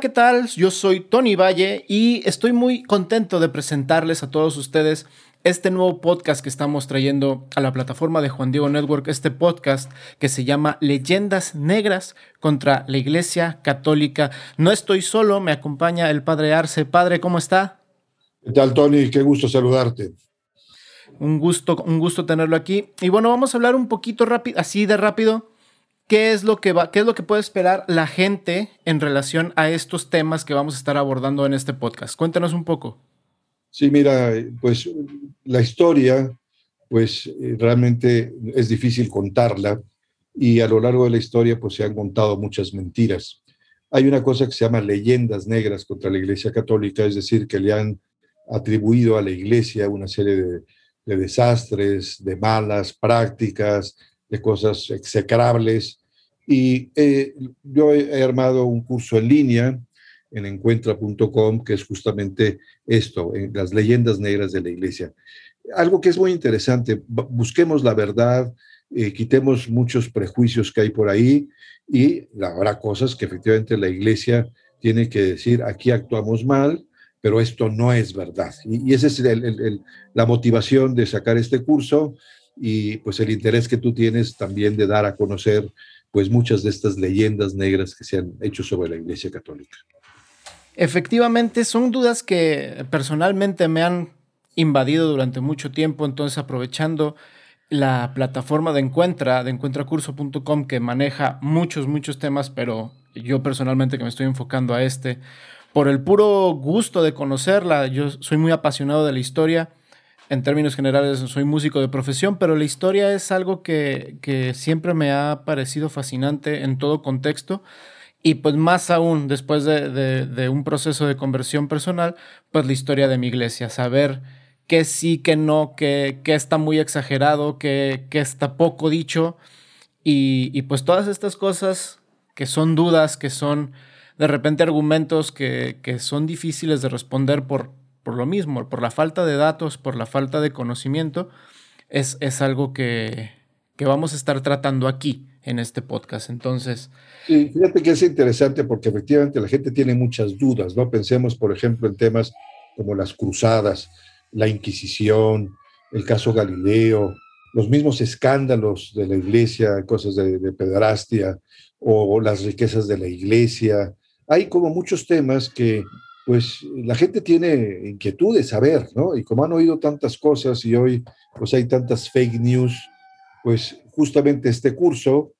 ¿qué tal? Yo soy Tony Valle y estoy muy contento de presentarles a todos ustedes este nuevo podcast que estamos trayendo a la plataforma de Juan Diego Network, este podcast que se llama Leyendas Negras contra la Iglesia Católica. No estoy solo, me acompaña el Padre Arce. Padre, ¿cómo está? ¿Qué tal, Tony? Qué gusto saludarte. Un gusto, un gusto tenerlo aquí. Y bueno, vamos a hablar un poquito rápido, así de rápido, ¿Qué es, lo que va, ¿Qué es lo que puede esperar la gente en relación a estos temas que vamos a estar abordando en este podcast? Cuéntanos un poco. Sí, mira, pues la historia, pues realmente es difícil contarla y a lo largo de la historia pues se han contado muchas mentiras. Hay una cosa que se llama leyendas negras contra la Iglesia Católica, es decir, que le han atribuido a la Iglesia una serie de, de desastres, de malas prácticas, de cosas execrables y eh, yo he armado un curso en línea en encuentra.com que es justamente esto, en las leyendas negras de la iglesia. Algo que es muy interesante, busquemos la verdad, eh, quitemos muchos prejuicios que hay por ahí y habrá cosas que efectivamente la iglesia tiene que decir, aquí actuamos mal, pero esto no es verdad. Y, esa es la motivación de sacar este curso y pues el interés que tú tienes también de dar a conocer pues muchas de estas leyendas negras que se han hecho sobre la Iglesia Católica. Efectivamente, son dudas que personalmente me han invadido durante mucho tiempo, entonces aprovechando la plataforma de Encuentra, de encuentracurso.com, que maneja muchos, muchos temas, pero yo personalmente que me estoy enfocando a este, por el puro gusto de conocerla, yo soy muy apasionado de la historia, en términos generales soy músico de profesión, pero la historia es algo que, siempre me ha parecido fascinante en todo contexto. Y pues más aún, después de, un proceso de conversión personal, pues la historia de mi iglesia, saber qué sí, qué no, qué, está muy exagerado, qué, está poco dicho. Y, y, pues todas estas cosas que son dudas, que son de repente argumentos que, que son difíciles de responder por, por lo mismo, por la falta de datos, por la falta de conocimiento, es, es algo que, que, vamos a estar tratando aquí en este podcast. Entonces... Sí, fíjate que es interesante porque efectivamente la gente tiene muchas dudas, ¿no? Pensemos, por ejemplo, en temas como las cruzadas, la Inquisición, el caso Galileo, los mismos escándalos de la iglesia, cosas de, de pedrastia o las riquezas de la iglesia. Hay como muchos temas que pues la gente tiene inquietud de saber, ¿no? Y como han oído tantas cosas y hoy pues hay tantas fake news, pues justamente este curso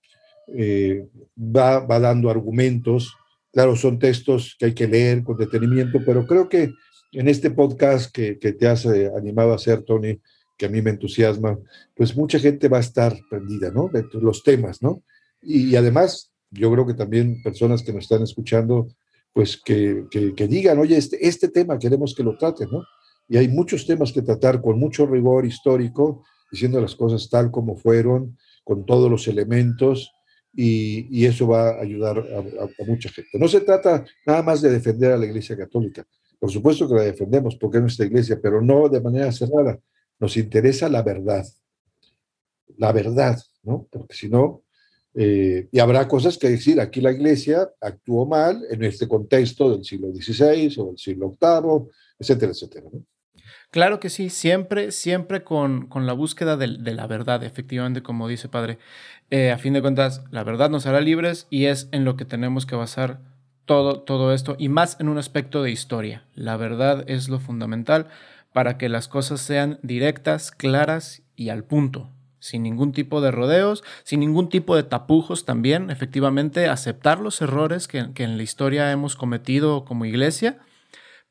eh, va, va dando argumentos. Claro, son textos que hay que leer con detenimiento, pero creo que en este podcast que, que te has eh, animado a hacer, Tony, que a mí me entusiasma, pues mucha gente va a estar prendida, ¿no? De los temas, ¿no? Y, y además, yo creo que también personas que nos están escuchando pues que, que, digan, oye, este, este tema queremos que lo traten, ¿no? Y hay muchos temas que tratar con mucho rigor histórico, diciendo las cosas tal como fueron, con todos los elementos, y, y eso va a ayudar a, mucha gente. No se trata nada más de defender a la Iglesia Católica. Por supuesto que la defendemos porque es nuestra iglesia, pero no de manera cerrada. Nos interesa la verdad. La verdad, ¿no? Porque si no, eh, y habrá cosas que decir, aquí la iglesia actuó mal en este contexto del siglo XVI o del siglo VIII, etcétera, etcétera. Claro que sí, siempre, siempre con, con la búsqueda de, de, la verdad, efectivamente, como dice Padre. Eh, a fin de cuentas, la verdad nos hará libres y es en lo que tenemos que basar todo, todo esto y más en un aspecto de historia. La verdad es lo fundamental para que las cosas sean directas, claras y al punto sin ningún tipo de rodeos, sin ningún tipo de tapujos también, efectivamente, aceptar los errores que, en la historia hemos cometido como iglesia,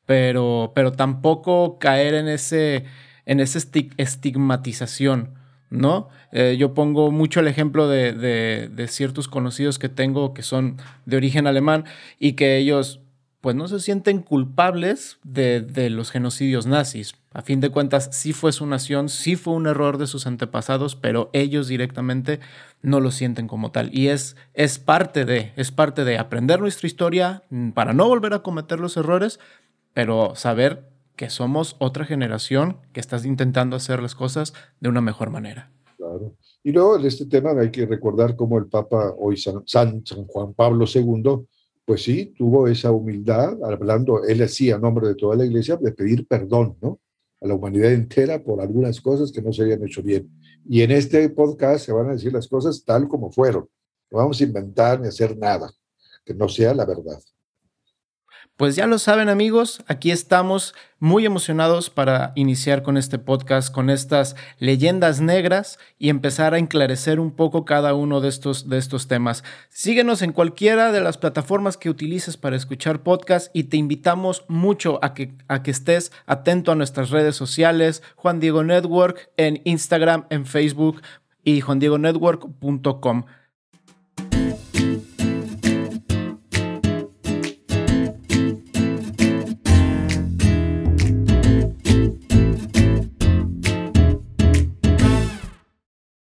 pero, pero tampoco caer en ese, en esa estigmatización, ¿no? Eh, yo pongo mucho el ejemplo de, de ciertos conocidos que tengo que son de origen alemán y que ellos pues no se sienten culpables de, los genocidios nazis. A fin de cuentas, sí fue su nación, sí fue un error de sus antepasados, pero ellos directamente no lo sienten como tal. Y es, es parte de, es parte de aprender nuestra historia para no volver a cometer los errores, pero saber que somos otra generación que está intentando hacer las cosas de una mejor manera. Claro. Y luego en este tema hay que recordar cómo el Papa, hoy San, San Juan Pablo II, pues sí, tuvo esa humildad, hablando, él decía a nombre de toda la iglesia, de pedir perdón, ¿no? A la humanidad entera por algunas cosas que no se habían hecho bien. Y en este podcast se van a decir las cosas tal como fueron. No vamos a inventar ni hacer nada que no sea la verdad. Pues ya lo saben amigos, aquí estamos muy emocionados para iniciar con este podcast, con estas leyendas negras y empezar a enclarecer un poco cada uno de estos, de estos temas. Síguenos en cualquiera de las plataformas que utilices para escuchar podcast y te invitamos mucho a que, a que estés atento a nuestras redes sociales, Juan Diego Network en Instagram, en Facebook y juandiegonetwork.com.